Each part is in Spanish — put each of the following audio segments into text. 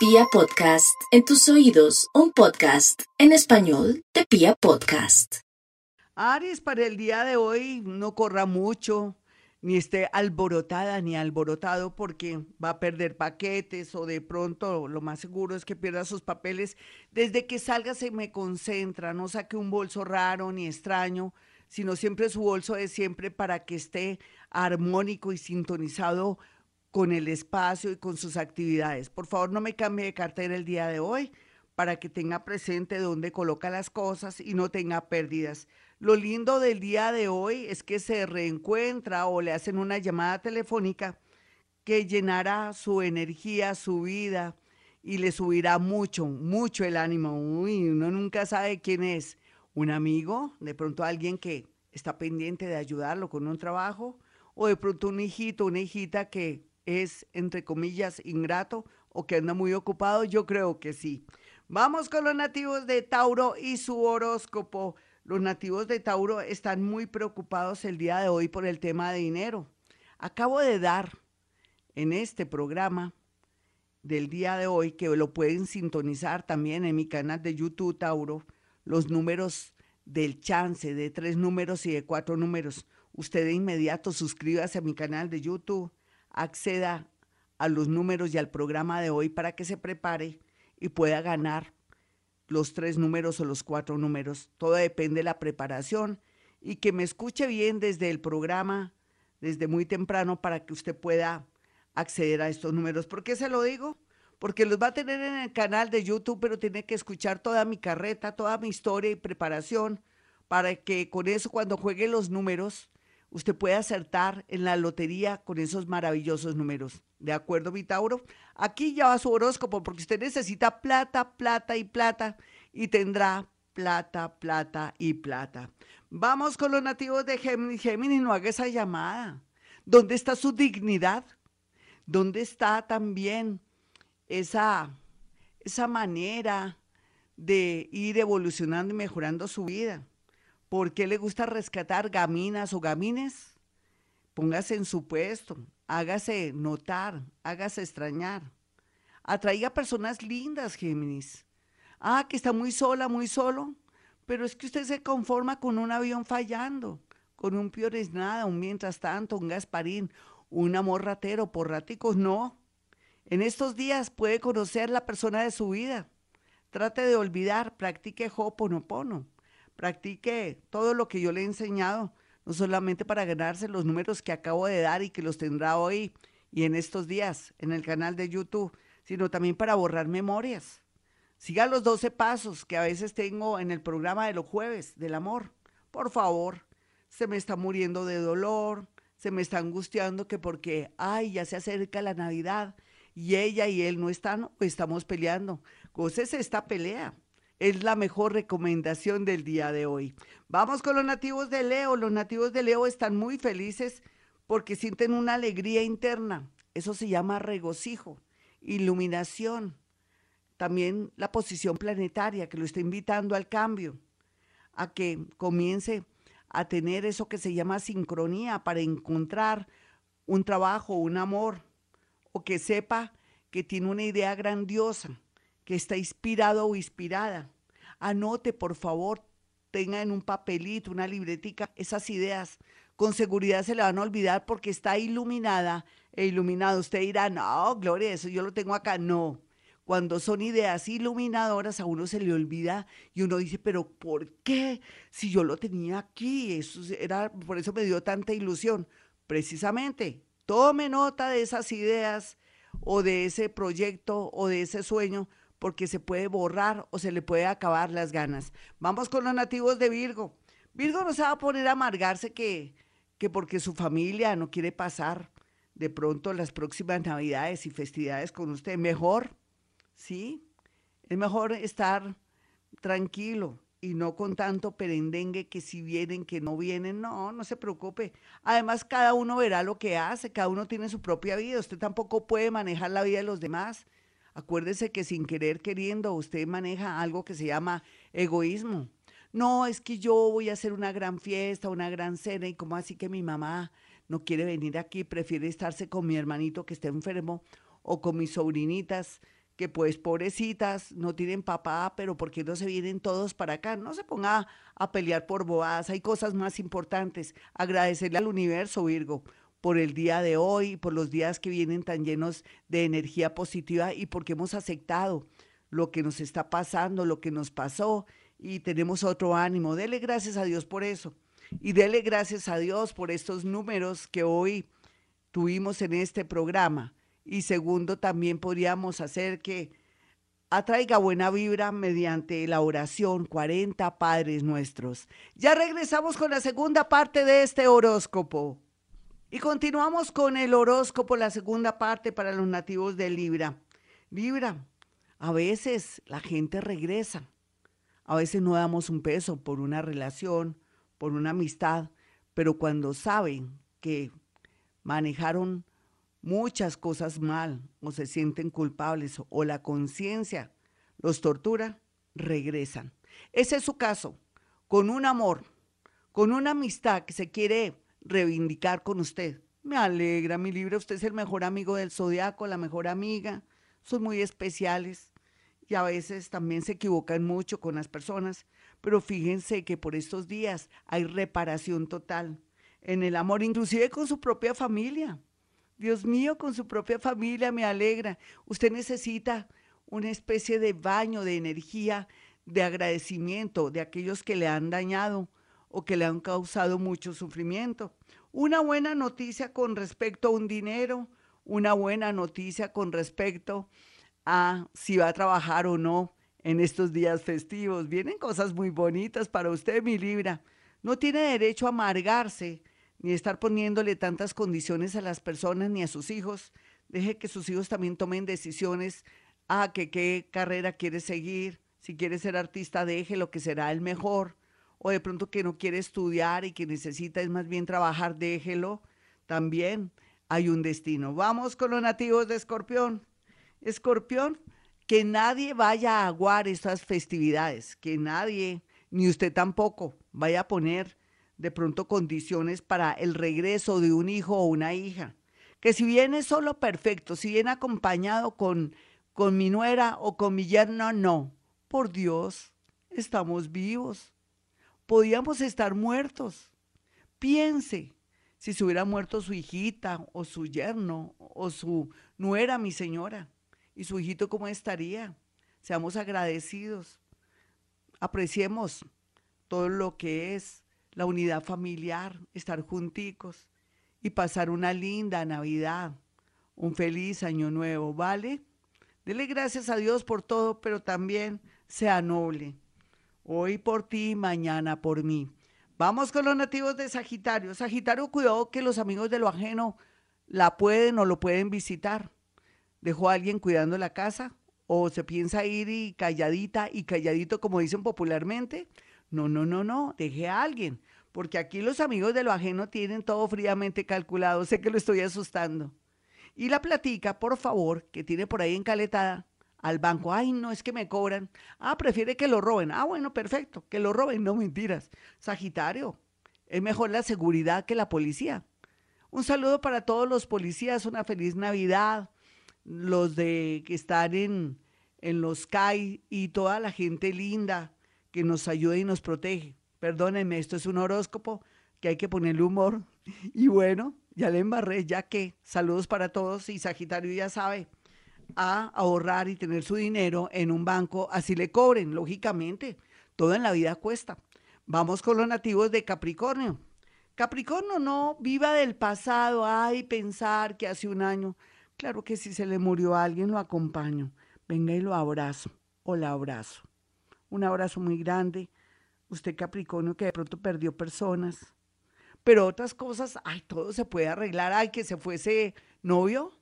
Pia Podcast, en tus oídos, un podcast en español de Pia Podcast. Aries, para el día de hoy no corra mucho, ni esté alborotada ni alborotado porque va a perder paquetes o de pronto lo más seguro es que pierda sus papeles. Desde que salga se me concentra, no saque un bolso raro ni extraño, sino siempre su bolso es siempre para que esté armónico y sintonizado con el espacio y con sus actividades. Por favor, no me cambie de cartera el día de hoy para que tenga presente dónde coloca las cosas y no tenga pérdidas. Lo lindo del día de hoy es que se reencuentra o le hacen una llamada telefónica que llenará su energía, su vida y le subirá mucho, mucho el ánimo. Uy, uno nunca sabe quién es. Un amigo, de pronto alguien que está pendiente de ayudarlo con un trabajo, o de pronto un hijito, una hijita que es, entre comillas, ingrato o que anda muy ocupado? Yo creo que sí. Vamos con los nativos de Tauro y su horóscopo. Los nativos de Tauro están muy preocupados el día de hoy por el tema de dinero. Acabo de dar en este programa del día de hoy, que lo pueden sintonizar también en mi canal de YouTube Tauro, los números del chance de tres números y de cuatro números. Usted de inmediato suscríbase a mi canal de YouTube acceda a los números y al programa de hoy para que se prepare y pueda ganar los tres números o los cuatro números. Todo depende de la preparación y que me escuche bien desde el programa, desde muy temprano, para que usted pueda acceder a estos números. ¿Por qué se lo digo? Porque los va a tener en el canal de YouTube, pero tiene que escuchar toda mi carreta, toda mi historia y preparación, para que con eso cuando juegue los números usted puede acertar en la lotería con esos maravillosos números. ¿De acuerdo, mi Tauro? Aquí ya va su horóscopo porque usted necesita plata, plata y plata y tendrá plata, plata y plata. Vamos con los nativos de Géminis. Géminis, no haga esa llamada. ¿Dónde está su dignidad? ¿Dónde está también esa, esa manera de ir evolucionando y mejorando su vida? ¿Por qué le gusta rescatar gaminas o gamines? Póngase en su puesto, hágase notar, hágase extrañar. Atraiga personas lindas, Géminis. Ah, que está muy sola, muy solo. Pero es que usted se conforma con un avión fallando, con un piores nada, un mientras tanto, un gasparín, un amor ratero, por raticos, no. En estos días puede conocer la persona de su vida. Trate de olvidar, practique Hoponopono practique todo lo que yo le he enseñado, no solamente para ganarse los números que acabo de dar y que los tendrá hoy y en estos días en el canal de YouTube, sino también para borrar memorias. Siga los 12 pasos que a veces tengo en el programa de los jueves del amor. Por favor, se me está muriendo de dolor, se me está angustiando que porque, ay, ya se acerca la Navidad y ella y él no están o estamos peleando. Cosas esta pelea es la mejor recomendación del día de hoy. Vamos con los nativos de Leo. Los nativos de Leo están muy felices porque sienten una alegría interna. Eso se llama regocijo, iluminación. También la posición planetaria que lo está invitando al cambio, a que comience a tener eso que se llama sincronía para encontrar un trabajo, un amor, o que sepa que tiene una idea grandiosa que está inspirado o inspirada. Anote, por favor, tenga en un papelito, una libretica, esas ideas. Con seguridad se le van a olvidar porque está iluminada e iluminado. Usted dirá, no, Gloria, eso yo lo tengo acá. No. Cuando son ideas iluminadoras, a uno se le olvida y uno dice, pero ¿por qué? Si yo lo tenía aquí, eso era, por eso me dio tanta ilusión. Precisamente, tome nota de esas ideas o de ese proyecto o de ese sueño, porque se puede borrar o se le puede acabar las ganas. Vamos con los nativos de Virgo. Virgo no se va a poner a amargarse que, que porque su familia no quiere pasar de pronto las próximas navidades y festividades con usted. Mejor, ¿sí? Es mejor estar tranquilo y no con tanto perendengue que si vienen, que no vienen. No, no se preocupe. Además, cada uno verá lo que hace, cada uno tiene su propia vida. Usted tampoco puede manejar la vida de los demás. Acuérdese que sin querer queriendo usted maneja algo que se llama egoísmo. No, es que yo voy a hacer una gran fiesta, una gran cena y como así que mi mamá no quiere venir aquí, prefiere estarse con mi hermanito que está enfermo o con mis sobrinitas que pues pobrecitas, no tienen papá, pero ¿por qué no se vienen todos para acá? No se ponga a pelear por boadas, hay cosas más importantes. Agradecerle al universo, Virgo, por el día de hoy, por los días que vienen tan llenos de energía positiva y porque hemos aceptado lo que nos está pasando, lo que nos pasó y tenemos otro ánimo. Dele gracias a Dios por eso. Y dele gracias a Dios por estos números que hoy tuvimos en este programa. Y segundo, también podríamos hacer que atraiga buena vibra mediante la oración 40 Padres Nuestros. Ya regresamos con la segunda parte de este horóscopo. Y continuamos con el horóscopo, la segunda parte para los nativos de Libra. Libra, a veces la gente regresa. A veces no damos un peso por una relación, por una amistad, pero cuando saben que manejaron muchas cosas mal o se sienten culpables o la conciencia los tortura, regresan. Ese es su caso, con un amor, con una amistad que se quiere reivindicar con usted. Me alegra, mi libro, usted es el mejor amigo del zodiaco, la mejor amiga, son muy especiales y a veces también se equivocan mucho con las personas, pero fíjense que por estos días hay reparación total en el amor, inclusive con su propia familia. Dios mío, con su propia familia me alegra. Usted necesita una especie de baño de energía, de agradecimiento de aquellos que le han dañado o que le han causado mucho sufrimiento. Una buena noticia con respecto a un dinero, una buena noticia con respecto a si va a trabajar o no en estos días festivos. Vienen cosas muy bonitas para usted, mi Libra. No tiene derecho a amargarse ni estar poniéndole tantas condiciones a las personas ni a sus hijos. Deje que sus hijos también tomen decisiones a ah, que qué carrera quiere seguir. Si quiere ser artista, deje lo que será el mejor. O de pronto que no quiere estudiar y que necesita es más bien trabajar, déjelo. También hay un destino. Vamos con los nativos de Escorpión. Escorpión, que nadie vaya a aguar estas festividades, que nadie, ni usted tampoco, vaya a poner de pronto condiciones para el regreso de un hijo o una hija. Que si viene solo perfecto, si viene acompañado con, con mi nuera o con mi yerno, no. Por Dios, estamos vivos. Podíamos estar muertos. Piense, si se hubiera muerto su hijita o su yerno o su nuera, mi señora, y su hijito, ¿cómo estaría? Seamos agradecidos. Apreciemos todo lo que es la unidad familiar, estar junticos y pasar una linda Navidad, un feliz año nuevo, ¿vale? Dele gracias a Dios por todo, pero también sea noble. Hoy por ti, mañana por mí. Vamos con los nativos de Sagitario. Sagitario, cuidado que los amigos de lo ajeno la pueden o lo pueden visitar. Dejó a alguien cuidando la casa o se piensa ir y calladita y calladito como dicen popularmente no, no, no, no, deje a alguien, porque aquí los amigos de lo ajeno tienen todo fríamente calculado, sé que lo estoy asustando. Y la platica, por favor, que tiene por ahí encaletada al banco, ay, no, es que me cobran. Ah, prefiere que lo roben. Ah, bueno, perfecto, que lo roben, no mentiras. Sagitario, es mejor la seguridad que la policía. Un saludo para todos los policías, una feliz Navidad, los de que están en, en los CAI y toda la gente linda que nos ayude y nos protege. Perdónenme, esto es un horóscopo que hay que ponerle humor. Y bueno, ya le embarré, ya que saludos para todos y Sagitario ya sabe a ahorrar y tener su dinero en un banco, así le cobren, lógicamente, todo en la vida cuesta. Vamos con los nativos de Capricornio. Capricornio no viva del pasado, ay, pensar que hace un año, claro que si se le murió a alguien lo acompaño, venga y lo abrazo o la abrazo un abrazo muy grande. Usted Capricornio que de pronto perdió personas. Pero otras cosas, ay, todo se puede arreglar. Ay, que se fuese novio,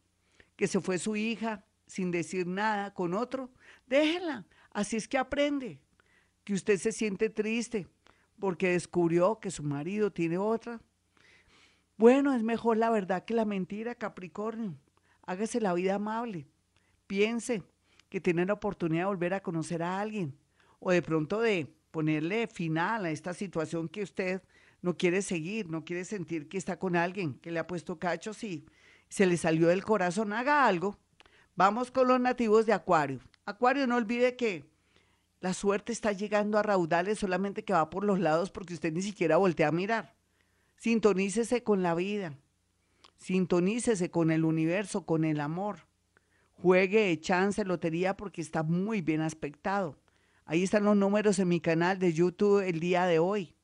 que se fue su hija sin decir nada con otro. Déjela. Así es que aprende. Que usted se siente triste porque descubrió que su marido tiene otra. Bueno, es mejor la verdad que la mentira, Capricornio. Hágase la vida amable. Piense que tiene la oportunidad de volver a conocer a alguien o de pronto de ponerle final a esta situación que usted no quiere seguir, no quiere sentir que está con alguien que le ha puesto cachos y se le salió del corazón, haga algo. Vamos con los nativos de Acuario. Acuario, no olvide que la suerte está llegando a raudales solamente que va por los lados porque usted ni siquiera voltea a mirar. Sintonícese con la vida. Sintonícese con el universo, con el amor. Juegue chance lotería porque está muy bien aspectado. Ahí están los números en mi canal de YouTube el día de hoy.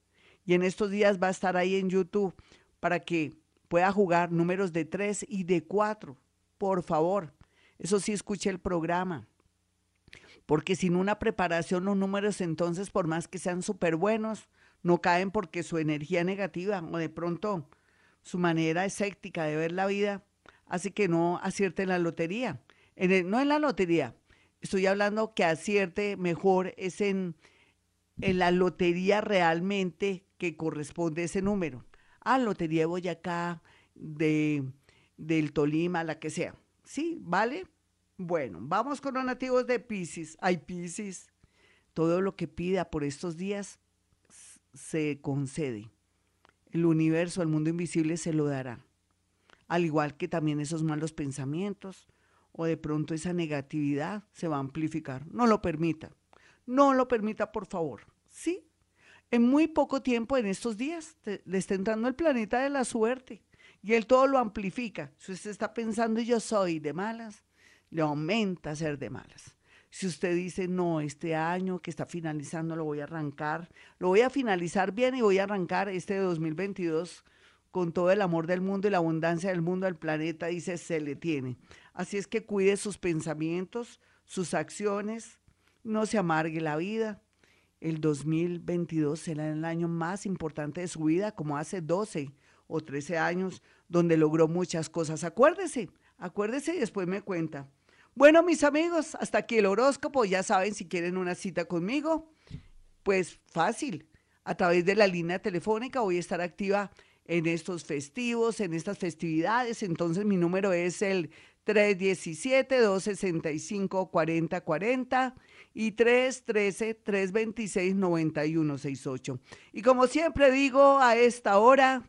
Y en estos días va a estar ahí en YouTube para que pueda jugar números de 3 y de 4. Por favor, eso sí escuche el programa. Porque sin una preparación los números entonces, por más que sean súper buenos, no caen porque su energía negativa o de pronto su manera escéptica de ver la vida hace que no acierte en la lotería. no en la lotería, estoy hablando que acierte mejor es en, en la lotería realmente que corresponde ese número. Ah, Lotería de Boyacá, de, del Tolima, la que sea. Sí, ¿vale? Bueno, vamos con los nativos de Pisces. Ay, Pisces, todo lo que pida por estos días se concede. El universo, el mundo invisible se lo dará. Al igual que también esos malos pensamientos o de pronto esa negatividad se va a amplificar. No lo permita. No lo permita, por favor. Sí, en muy poco tiempo, en estos días, le está entrando el planeta de la suerte y él todo lo amplifica. Si usted está pensando yo soy de malas, le aumenta ser de malas. Si usted dice, no, este año que está finalizando lo voy a arrancar, lo voy a finalizar bien y voy a arrancar este 2022 con todo el amor del mundo y la abundancia del mundo al planeta, dice, se le tiene. Así es que cuide sus pensamientos, sus acciones, no se amargue la vida, el 2022 será el año más importante de su vida, como hace 12 o 13 años, donde logró muchas cosas. Acuérdese, acuérdese y después me cuenta. Bueno, mis amigos, hasta aquí el horóscopo. Ya saben, si quieren una cita conmigo, pues fácil. A través de la línea telefónica voy a estar activa en estos festivos, en estas festividades. Entonces mi número es el 317-265-4040 y 313-326-9168. Y como siempre digo, a esta hora